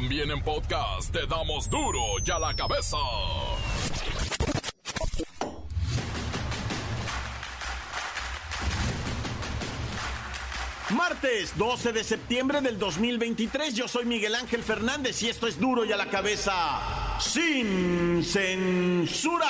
También en podcast te damos duro y a la cabeza. Martes 12 de septiembre del 2023, yo soy Miguel Ángel Fernández y esto es duro y a la cabeza sin censura.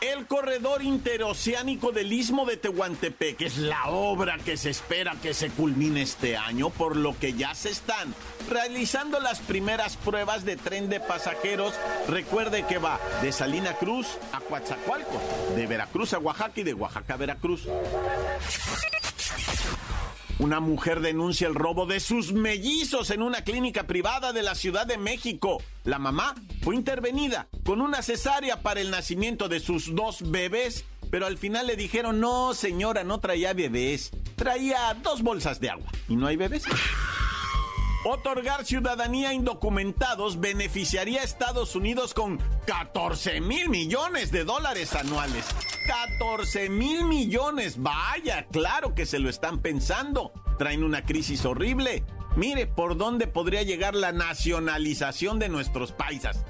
El corredor interoceánico del Istmo de Tehuantepec es la obra que se espera que se culmine este año, por lo que ya se están realizando las primeras pruebas de tren de pasajeros. Recuerde que va de Salina Cruz a Coatzacoalcos, de Veracruz a Oaxaca y de Oaxaca a Veracruz. Una mujer denuncia el robo de sus mellizos en una clínica privada de la Ciudad de México. La mamá fue intervenida con una cesárea para el nacimiento de sus dos bebés, pero al final le dijeron, no señora, no traía bebés, traía dos bolsas de agua y no hay bebés. Otorgar ciudadanía a indocumentados beneficiaría a Estados Unidos con 14 mil millones de dólares anuales. 14 mil millones. Vaya, claro que se lo están pensando. Traen una crisis horrible. Mire por dónde podría llegar la nacionalización de nuestros paisas.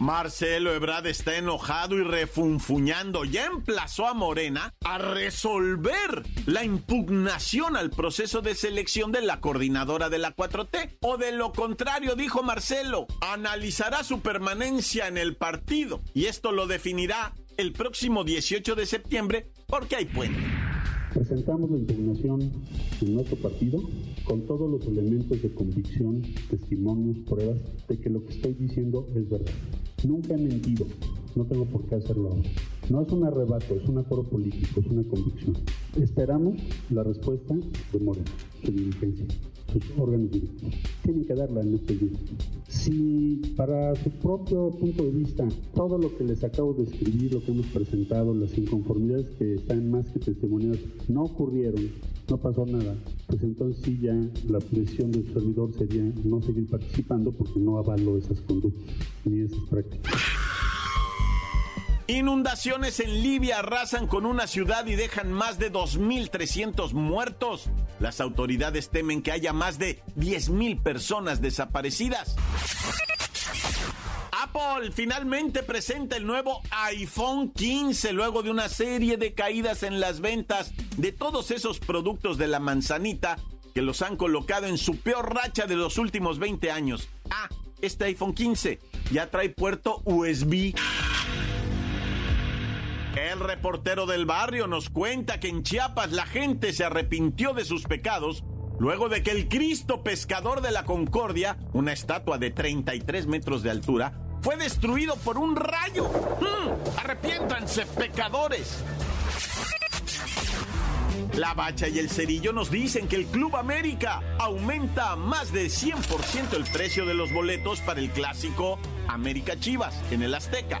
Marcelo Ebrard está enojado y refunfuñando. Ya emplazó a Morena a resolver la impugnación al proceso de selección de la coordinadora de la 4T. O de lo contrario, dijo Marcelo, analizará su permanencia en el partido. Y esto lo definirá el próximo 18 de septiembre porque hay puente. Presentamos la impugnación en nuestro partido con todos los elementos de convicción, testimonios, pruebas de que lo que estoy diciendo es verdad. Nunca he mentido, no tengo por qué hacerlo ahora. No es un arrebato, es un acuerdo político, es una convicción. Esperamos la respuesta de Moreno, su dirigencia, sus órganos directivos. Tienen que darla en este día. Si para su propio punto de vista todo lo que les acabo de escribir, lo que hemos presentado, las inconformidades que están más que testimoniadas, no ocurrieron, no pasó nada, pues entonces sí ya la presión del servidor sería no seguir participando porque no avalo esas conductas ni esas prácticas. Inundaciones en Libia arrasan con una ciudad y dejan más de 2.300 muertos. Las autoridades temen que haya más de 10.000 personas desaparecidas. Apple finalmente presenta el nuevo iPhone 15 luego de una serie de caídas en las ventas de todos esos productos de la manzanita que los han colocado en su peor racha de los últimos 20 años. Ah, este iPhone 15 ya trae puerto USB. El reportero del barrio nos cuenta que en Chiapas la gente se arrepintió de sus pecados luego de que el Cristo pescador de la Concordia, una estatua de 33 metros de altura, fue destruido por un rayo. ¡Mm! ¡Arrepiéntanse, pecadores! La Bacha y el Cerillo nos dicen que el Club América aumenta más de 100% el precio de los boletos para el clásico América Chivas en el Azteca.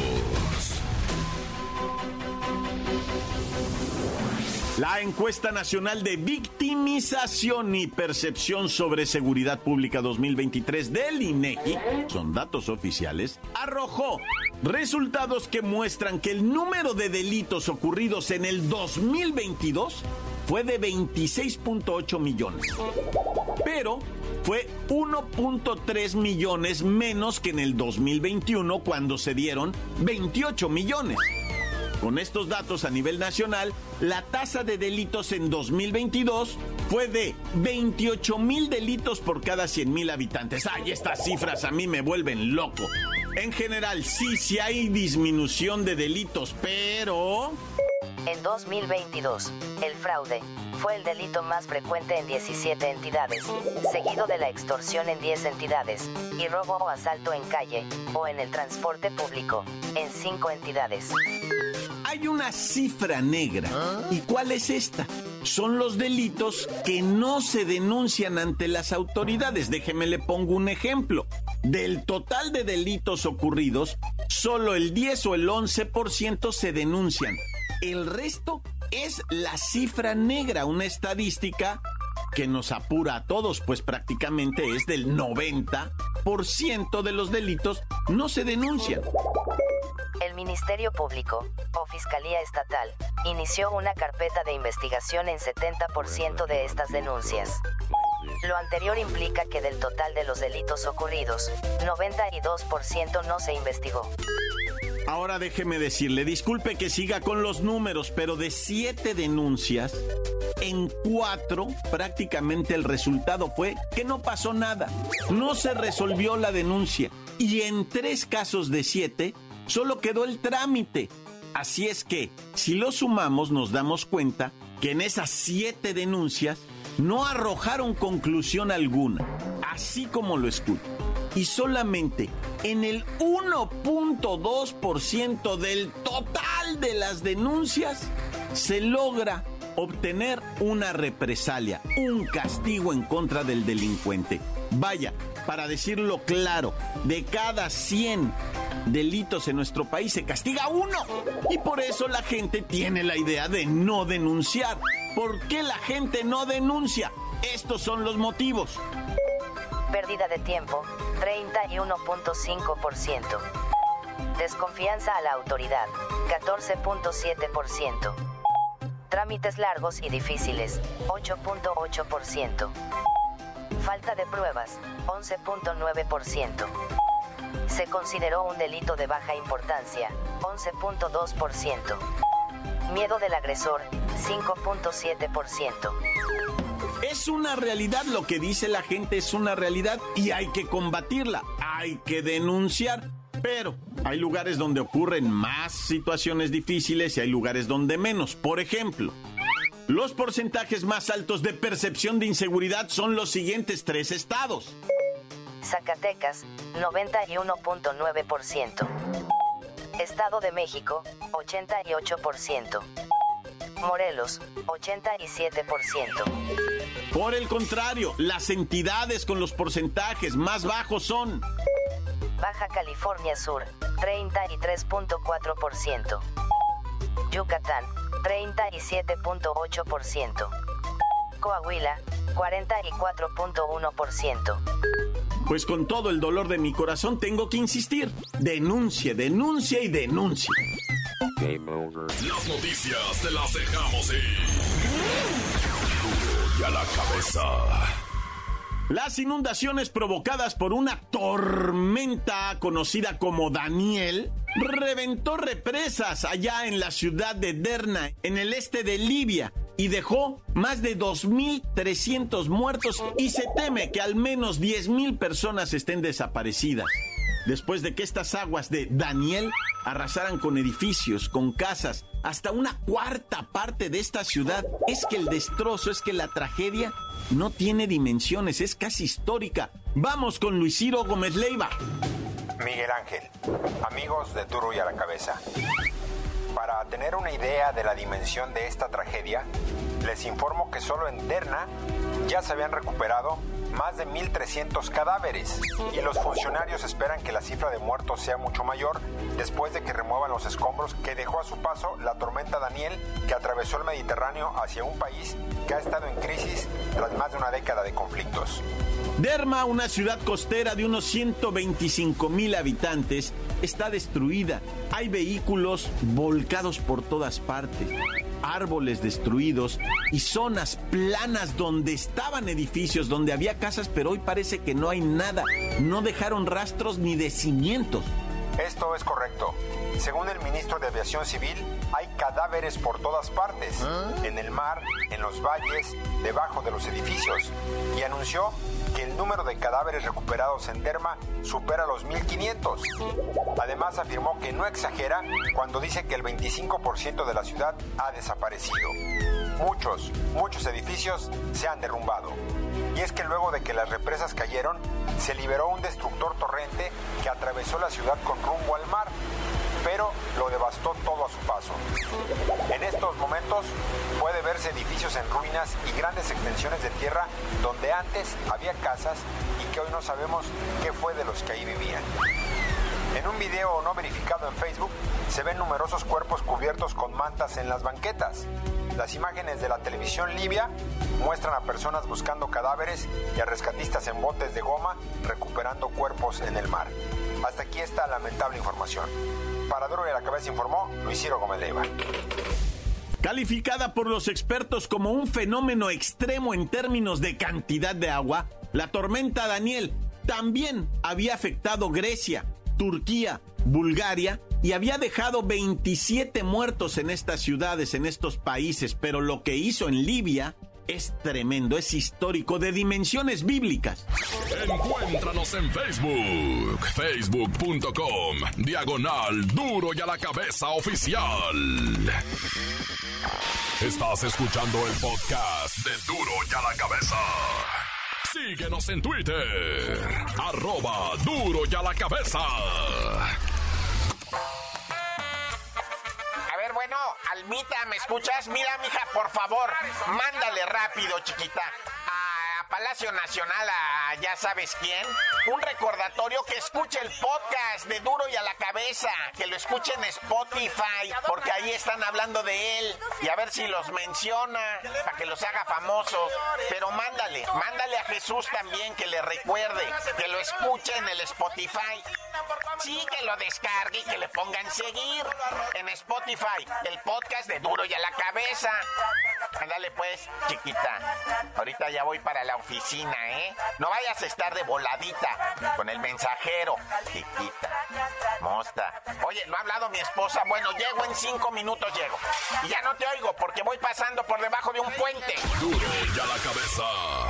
La encuesta nacional de victimización y percepción sobre seguridad pública 2023 del INEGI, son datos oficiales, arrojó resultados que muestran que el número de delitos ocurridos en el 2022 fue de 26.8 millones. Pero fue 1.3 millones menos que en el 2021 cuando se dieron 28 millones. Con estos datos a nivel nacional, la tasa de delitos en 2022 fue de 28 mil delitos por cada 100 mil habitantes. Ay, estas cifras a mí me vuelven loco. En general, sí, sí hay disminución de delitos, pero En 2022, el fraude fue el delito más frecuente en 17 entidades, seguido de la extorsión en 10 entidades, y robo o asalto en calle, o en el transporte público, en 5 entidades. Hay una cifra negra. ¿Y cuál es esta? Son los delitos que no se denuncian ante las autoridades. Déjeme le pongo un ejemplo. Del total de delitos ocurridos, solo el 10 o el 11% se denuncian. El resto es la cifra negra, una estadística que nos apura a todos, pues prácticamente es del 90% de los delitos no se denuncian. El Ministerio Público, o Fiscalía Estatal, inició una carpeta de investigación en 70% de estas denuncias. Lo anterior implica que del total de los delitos ocurridos, 92% no se investigó. Ahora déjeme decirle, disculpe que siga con los números, pero de siete denuncias, en cuatro prácticamente el resultado fue que no pasó nada. No se resolvió la denuncia. Y en tres casos de siete, solo quedó el trámite. Así es que, si lo sumamos, nos damos cuenta que en esas siete denuncias no arrojaron conclusión alguna, así como lo escucho y solamente en el 1.2% del total de las denuncias se logra obtener una represalia, un castigo en contra del delincuente. Vaya, para decirlo claro, de cada 100 delitos en nuestro país se castiga uno. Y por eso la gente tiene la idea de no denunciar. ¿Por qué la gente no denuncia? Estos son los motivos. Pérdida de tiempo, 31.5%. Desconfianza a la autoridad, 14.7%. Trámites largos y difíciles, 8.8%. Falta de pruebas, 11.9%. Se consideró un delito de baja importancia, 11.2%. Miedo del agresor, 5.7%. Es una realidad, lo que dice la gente es una realidad y hay que combatirla, hay que denunciar. Pero hay lugares donde ocurren más situaciones difíciles y hay lugares donde menos. Por ejemplo, los porcentajes más altos de percepción de inseguridad son los siguientes tres estados. Zacatecas, 91.9%. Estado de México, 88%. Morelos, 87%. Por el contrario, las entidades con los porcentajes más bajos son Baja California Sur, 33.4%. Yucatán, 37.8%. Coahuila, 44.1%. Pues con todo el dolor de mi corazón tengo que insistir. Denuncie, denuncia y denuncia. Las noticias te las dejamos ir. Y a la cabeza. Las inundaciones provocadas por una tormenta conocida como Daniel reventó represas allá en la ciudad de Derna, en el este de Libia, y dejó más de 2.300 muertos y se teme que al menos 10.000 personas estén desaparecidas después de que estas aguas de Daniel arrasaran con edificios, con casas, hasta una cuarta parte de esta ciudad. Es que el destrozo, es que la tragedia no tiene dimensiones, es casi histórica. Vamos con Luis Ciro Gómez Leiva. Miguel Ángel, amigos de Duro y a la Cabeza. Para tener una idea de la dimensión de esta tragedia, les informo que solo en Derna ya se habían recuperado más de 1.300 cadáveres y los funcionarios esperan que la cifra de muertos sea mucho mayor después de que remuevan los escombros que dejó a su paso la tormenta Daniel que atravesó el Mediterráneo hacia un país que ha estado en crisis tras más de una década de conflictos. Derma, una ciudad costera de unos 125 mil habitantes, está destruida. Hay vehículos volcados por todas partes, árboles destruidos y zonas planas donde estaban edificios, donde había casas, pero hoy parece que no hay nada. No dejaron rastros ni de cimientos. Esto es correcto. Según el ministro de Aviación Civil, hay cadáveres por todas partes, en el mar, en los valles, debajo de los edificios, y anunció el número de cadáveres recuperados en Derma supera los 1.500. Además afirmó que no exagera cuando dice que el 25% de la ciudad ha desaparecido. Muchos, muchos edificios se han derrumbado. Y es que luego de que las represas cayeron, se liberó un destructor torrente que atravesó la ciudad con rumbo al mar, pero lo devastó todo a su paso. En estos momentos puede verse edificios en ruinas y grandes extensiones de tierra donde antes había casas y que hoy no sabemos qué fue de los que ahí vivían. En un video no verificado en Facebook se ven numerosos cuerpos cubiertos con mantas en las banquetas. Las imágenes de la televisión libia muestran a personas buscando cadáveres y a rescatistas en botes de goma recuperando cuerpos en el mar. Hasta aquí esta lamentable información. Para Duro la Cabeza informó Luis Ciro Gómez Leiva. Calificada por los expertos como un fenómeno extremo en términos de cantidad de agua, la tormenta Daniel también había afectado Grecia, Turquía, Bulgaria y había dejado 27 muertos en estas ciudades, en estos países, pero lo que hizo en Libia es tremendo, es histórico, de dimensiones bíblicas. Encuéntranos en Facebook, facebook.com, diagonal duro y a la cabeza oficial. Estás escuchando el podcast de duro y a la cabeza. Síguenos en Twitter, arroba duro y a la cabeza. Almita, ¿me escuchas? Mira, mija, por favor, mándale rápido, chiquita. A Palacio Nacional, a ya sabes quién. Un recordatorio que escuche el podcast de Duro y a la Cabeza. Que lo escuche en Spotify, porque ahí están hablando de él. Y a ver si los menciona, para que los haga famosos. Pero mándale, mándale a Jesús también que le recuerde, que lo escuche en el Spotify. Sí, que lo descargue y que le pongan seguir en Spotify, el podcast de Duro y a la Cabeza. Ándale pues, chiquita. Ahorita ya voy para la oficina, ¿eh? No vayas a estar de voladita con el mensajero, chiquita. Mosta. Oye, ¿no ha hablado mi esposa? Bueno, llego en cinco minutos, llego. Y ya no te oigo porque voy pasando por debajo de un puente. Duro y a la cabeza.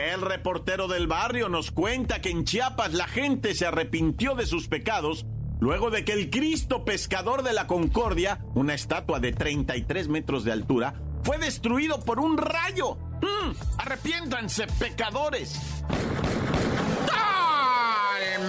El reportero del barrio nos cuenta que en Chiapas la gente se arrepintió de sus pecados luego de que el Cristo pescador de la Concordia, una estatua de 33 metros de altura, fue destruido por un rayo. ¡Mm! ¡Arrepiéntanse, pecadores!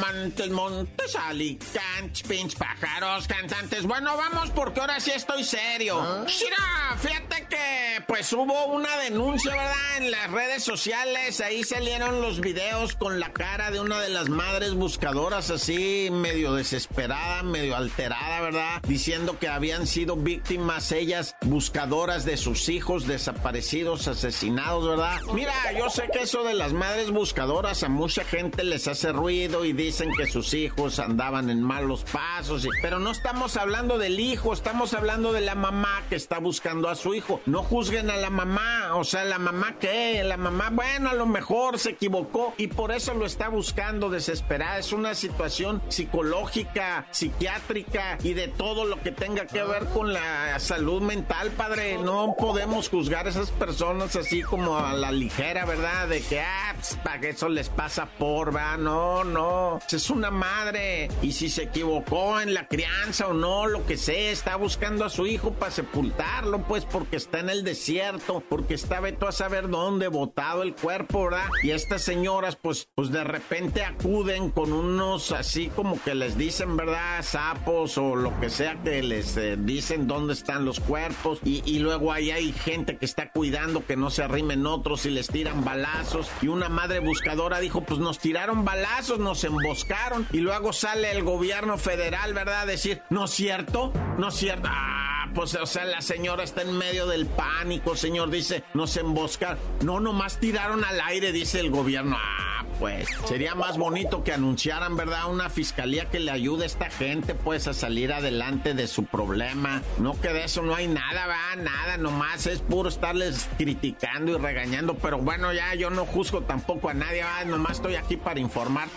Montes, montes, alicantes, pinch, pájaros, cantantes. Bueno, vamos porque ahora sí estoy serio. Mira, fíjate que pues hubo una denuncia, ¿verdad? En las redes sociales. Ahí salieron los videos con la cara de una de las madres buscadoras así, medio desesperada, medio alterada, ¿verdad? Diciendo que habían sido víctimas ellas, buscadoras de sus hijos desaparecidos, asesinados, ¿verdad? Mira, yo sé que eso de las madres buscadoras a mucha gente les hace ruido y dicen que sus hijos andaban en malos pasos, pero no estamos hablando del hijo, estamos hablando de la mamá que está buscando a su hijo. No juzguen a la mamá, o sea, la mamá qué, la mamá, bueno, a lo mejor se equivocó y por eso lo está buscando desesperada. Es una situación psicológica, psiquiátrica y de todo lo que tenga que ver con la salud mental, padre. No podemos juzgar a esas personas así como a la ligera, ¿verdad? De que, ah, pues, para que eso les pasa por, ¿verdad? No, no. Es una madre. Y si se equivocó en la crianza o no, lo que sea, está buscando a su hijo para sepultarlo, pues porque está en el desierto, porque está veto a saber dónde, botado el cuerpo, ¿verdad? Y estas señoras, pues, pues de repente acuden con unos así como que les dicen, ¿verdad? Sapos o lo que sea que les eh, dicen dónde están los cuerpos. Y, y luego ahí hay gente que está cuidando que no se arrimen otros y les tiran balazos. Y una madre buscadora dijo, pues nos tiraron balazos, nos emboscaron. Y luego sale el gobierno federal, ¿verdad? A decir, no es cierto, no es cierto. Ah, pues, o sea, la señora está en medio del pánico, señor, dice, nos emboscaron. No, nomás tiraron al aire, dice el gobierno. Ah, pues, sería más bonito que anunciaran, ¿verdad? Una fiscalía que le ayude a esta gente, pues, a salir adelante de su problema. No que de eso no hay nada, va, nada, nomás es puro estarles criticando y regañando. Pero bueno, ya yo no juzgo tampoco a nadie, va, nomás estoy aquí para informar.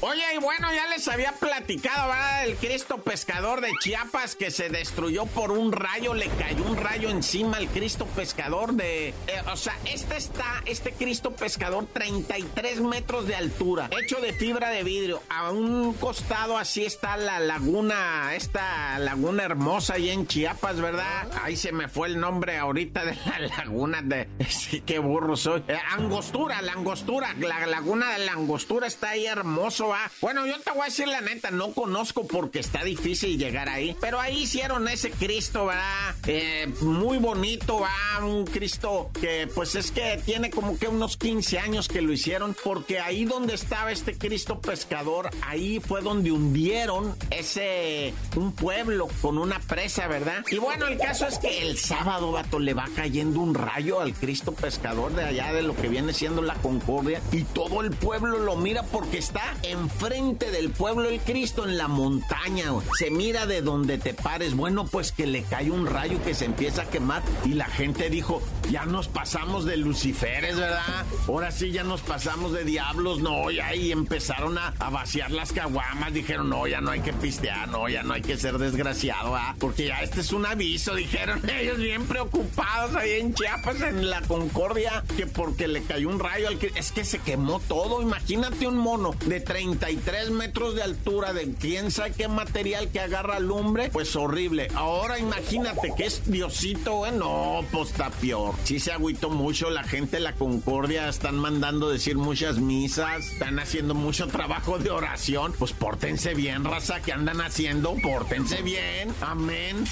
Oye, y bueno, ya les había platicado, ¿verdad? El Cristo pescador de Chiapas que se destruyó por un rayo, le cayó un rayo encima al Cristo pescador de... Eh, o sea, este está, este Cristo pescador, 33 metros de altura, hecho de fibra de vidrio. A un costado así está la laguna, esta laguna hermosa ahí en Chiapas, ¿verdad? Ahí se me fue el nombre ahorita de la laguna de... Sí, qué burro soy. Eh, angostura, la angostura, la laguna de la angostura está ahí hermoso, ¿va? Bueno, yo te voy a decir la neta, no conozco porque está difícil llegar ahí, pero ahí hicieron ese Cristo, ¿verdad? Eh, muy bonito, ¿va? Un Cristo que pues es que tiene como que unos 15 años que lo hicieron, porque ahí donde estaba este Cristo pescador, ahí fue donde hundieron ese, un pueblo con una presa, ¿verdad? Y bueno, el caso es que el sábado, vato, le va cayendo un rayo al Cristo pescador de allá de lo que viene siendo la Concordia y todo el pueblo lo mira porque está enfrente del pueblo el Cristo en la montaña. Se mira de donde te pares. Bueno, pues que le cae un rayo que se empieza a quemar y la gente dijo, ya nos pasamos de luciferes, ¿verdad? Ahora sí ya nos pasamos de diablos, no, ya y empezaron a, vaciar las caguamas, dijeron, no, ya no hay que pistear, no, ya no hay que ser desgraciado, ¿ah? Porque ya este es un aviso, dijeron ellos bien preocupados ahí en Chiapas, en la Concordia, que porque le cayó un rayo al que es que se quemó todo, imagínate un mono de 33 metros de altura, de quién sabe qué material que agarra lumbre, pues horrible. Ahora imagínate que es Diosito, ¿eh? no, pues está peor. Sí se agüitó mucho la gente la Concordia, están mandando decir muchas misas, están haciendo mucho trabajo de oración. Pues pórtense bien, raza, que andan haciendo? Pórtense bien. Amén.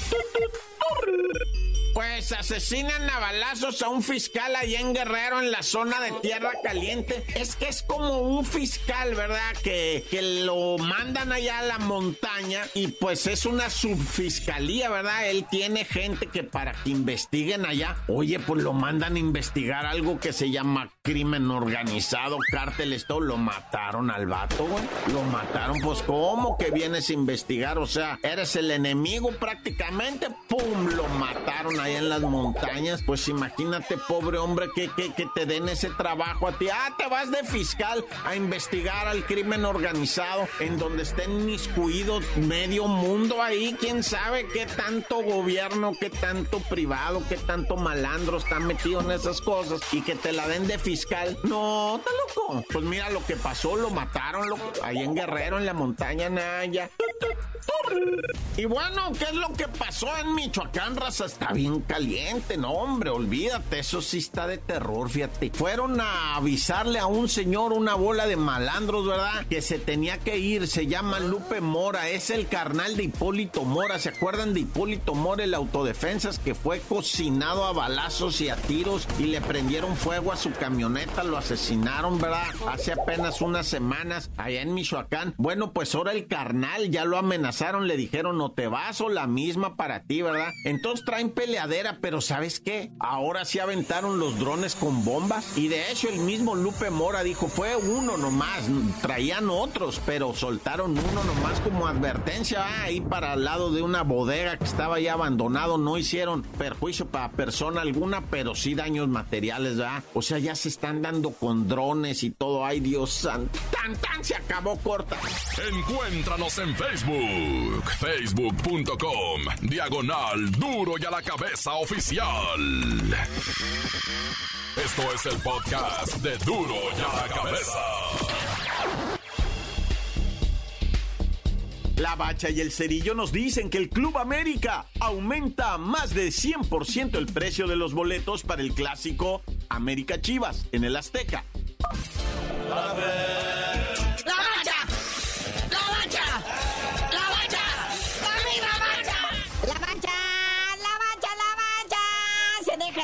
Pues asesinan a balazos a un fiscal allá en Guerrero, en la zona de Tierra Caliente. Es que es como un fiscal, ¿verdad? Que, que lo mandan allá a la montaña y pues es una subfiscalía, ¿verdad? Él tiene gente que para que investiguen allá, oye, pues lo mandan a investigar algo que se llama crimen organizado, cárteles, todo. Lo mataron al vato, güey. Lo mataron, pues ¿cómo que vienes a investigar? O sea, eres el enemigo prácticamente, ¡pum! Lo mataron ahí en las montañas, pues imagínate, pobre hombre, que, que, que te den ese trabajo a ti. Ah, te vas de fiscal a investigar al crimen organizado en donde estén miscuidos medio mundo ahí. Quién sabe qué tanto gobierno, qué tanto privado, qué tanto malandro están metidos en esas cosas y que te la den de fiscal. No, está loco. Pues mira lo que pasó, lo mataron ahí en Guerrero, en la montaña Naya. Y bueno, ¿qué es lo que pasó en Michoacán, raza? Está bien caliente, no, hombre, olvídate, eso sí está de terror, fíjate. Fueron a avisarle a un señor, una bola de malandros, ¿verdad? Que se tenía que ir, se llama Lupe Mora, es el carnal de Hipólito Mora, ¿se acuerdan de Hipólito Mora, el autodefensas que fue cocinado a balazos y a tiros y le prendieron fuego a su camioneta, lo asesinaron, ¿verdad? Hace apenas unas semanas allá en Michoacán. Bueno, pues ahora el carnal ya lo amenazaron, le dijeron, no te vas o la misma para ti, ¿verdad? Entonces traen peleadera, pero ¿sabes qué? Ahora sí aventaron los drones con bombas y de hecho el mismo Lupe Mora dijo, fue uno nomás, traían otros, pero soltaron uno nomás como advertencia ah, ahí para al lado de una bodega que estaba ya abandonado, no hicieron perjuicio para persona alguna, pero sí daños materiales, ¿verdad? O sea, ya se están dando con drones y todo, ay Dios santo, tan tan se acabó corta. Encuéntranos en Facebook, facebook.com, diagonal duro y a la cabeza oficial. Esto es el podcast de duro y a la cabeza. La Bacha y el Cerillo nos dicen que el Club América aumenta más de 100% el precio de los boletos para el clásico América Chivas en el Azteca.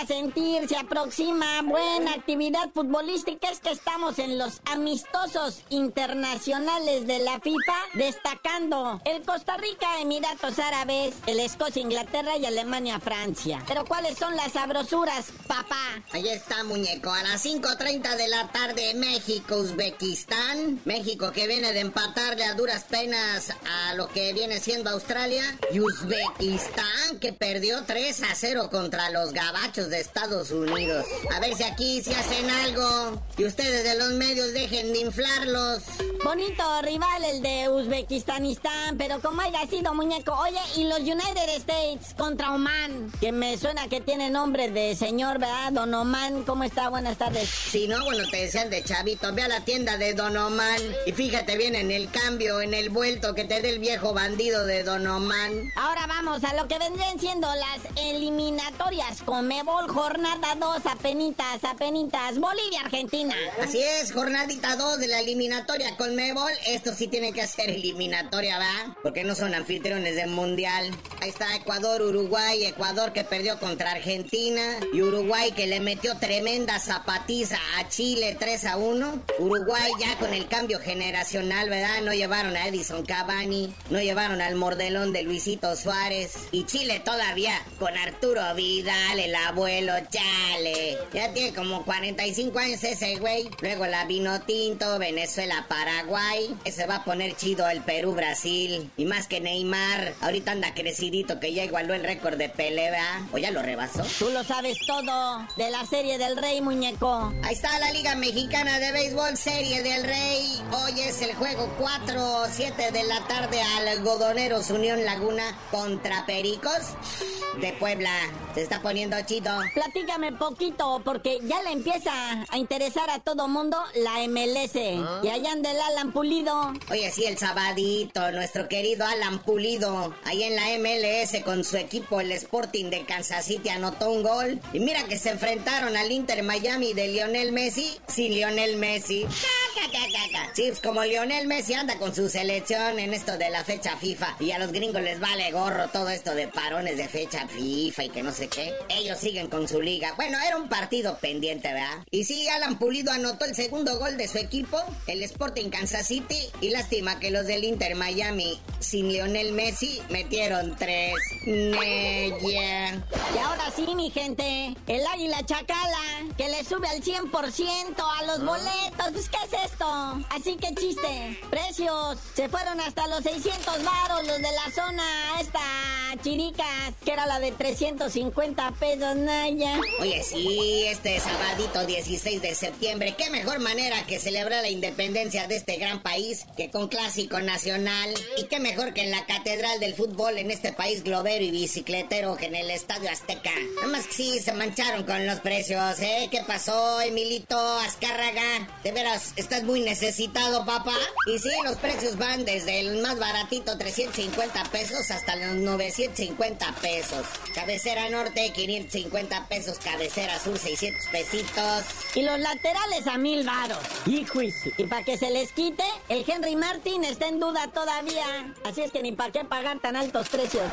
Sentir, se aproxima buena actividad futbolística. Es que estamos en los amistosos internacionales de la FIFA, destacando el Costa Rica, Emiratos Árabes, el Escocia, Inglaterra y Alemania, Francia. Pero ¿cuáles son las sabrosuras, papá? Ahí está, muñeco. A las 5.30 de la tarde, México, Uzbekistán. México que viene de empatarle a duras penas a lo que viene siendo Australia. Y Uzbekistán que perdió 3 a 0 contra los gabachos de Estados Unidos. A ver si aquí se hacen algo y ustedes de los medios dejen de inflarlos. Bonito rival el de Uzbekistanistán, pero como haya sido muñeco. Oye, y los United States contra Oman, que me suena que tiene nombre de señor, ¿verdad? Don Oman, ¿cómo está? Buenas tardes. Si no, bueno, te decían de chavito, ve a la tienda de Don Oman y fíjate bien en el cambio, en el vuelto que te dé el viejo bandido de Don Oman. Ahora vamos a lo que vendrían siendo las eliminatorias Comebol, jornada 2, apenitas, apenitas, Bolivia-Argentina. Así es, jornadita 2 de la eliminatoria Conmebol. Esto sí tiene que ser eliminatoria, ¿va? Porque no son anfitriones del mundial. Ahí está Ecuador, Uruguay, Ecuador que perdió contra Argentina y Uruguay que le metió tremenda zapatiza a Chile 3 a 1. Uruguay ya con el cambio generacional, ¿verdad? No llevaron a Edison Cavani, no llevaron al mordelón de Luisito Suárez y Chile todavía con Arturo Vidal, el abuelo Chale. Ya tiene como 45 años ese güey. Luego la vino tinto, Venezuela, Paraguay. Ese va a poner chido el Perú, Brasil. Y más que Neymar, ahorita anda que ya igualó el récord de pelea. ¿O ya lo rebasó? Tú lo sabes todo de la serie del Rey, muñeco. Ahí está la Liga Mexicana de Béisbol, Serie del Rey. Hoy es el juego 4, 7 de la tarde, Algodoneros Unión Laguna contra Pericos de Puebla. Se está poniendo chido. Platícame poquito, porque ya le empieza a interesar a todo mundo la MLS. Y allá anda el Alan Pulido. Oye, sí, el sabadito, nuestro querido Alan Pulido. Ahí en la MLS con su equipo, el Sporting de Kansas City, anotó un gol. Y mira que se enfrentaron al Inter Miami de Lionel Messi sin Lionel Messi. Sí, pues como Lionel Messi anda con su selección en esto de la fecha FIFA y a los gringos les vale gorro todo esto de parones de fecha FIFA y que no sé qué. Ellos siguen con su liga. Bueno, era un partido pendiente, ¿verdad? Y sí, Alan Pulido anotó el segundo gol de su equipo, el Sporting Kansas City. Y lástima que los del Inter Miami, sin Lionel Messi, metieron tres. Y ahora sí, mi gente, el Águila Chacala, que le sube al 100% a los boletos. Pues, ¿qué es esto? Así que chiste. Precios, se fueron hasta los 600 varos los de la zona esta chiricas, que era la de 350 pesos, Naya. Oye, sí, este sabadito 16 de septiembre, qué mejor manera que celebrar la independencia de este gran país que con clásico nacional. Y qué mejor que en la catedral del fútbol en este país globero y bicicletero que en el Estadio Azteca. Nada más que sí, se mancharon con los precios, ¿eh? ¿Qué pasó, Emilito Azcárraga? De veras, estás muy necesitado, papá. Y sí, los precios van desde el más baratito, 350 pesos, hasta los 950 pesos. Cabecera norte, 550 pesos. Cabecera sur, 600 pesitos. Y los laterales a mil varos. Hijo, y para que se les quite, el Henry Martin está en duda todavía. Así es que ni para qué pagar tan altos precios.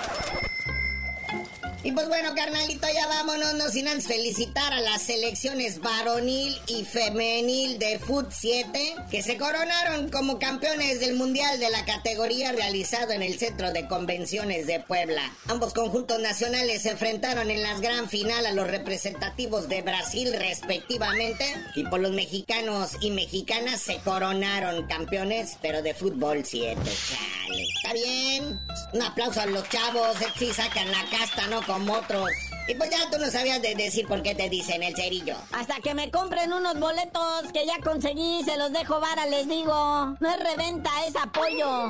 Y pues bueno, carnalito, ya vámonos, no sin antes felicitar a las selecciones varonil y femenil de Foot 7, que se coronaron como campeones del Mundial de la categoría realizado en el Centro de Convenciones de Puebla. Ambos conjuntos nacionales se enfrentaron en las gran final a los representativos de Brasil respectivamente, y por los mexicanos y mexicanas se coronaron campeones, pero de fútbol 7. Está bien. Un aplauso a los chavos, sí sacan la casta, ¿no? Como otros. Y pues ya tú no sabías de decir por qué te dicen el cerillo. Hasta que me compren unos boletos que ya conseguí, se los dejo vara, les digo. No es reventa, es apoyo.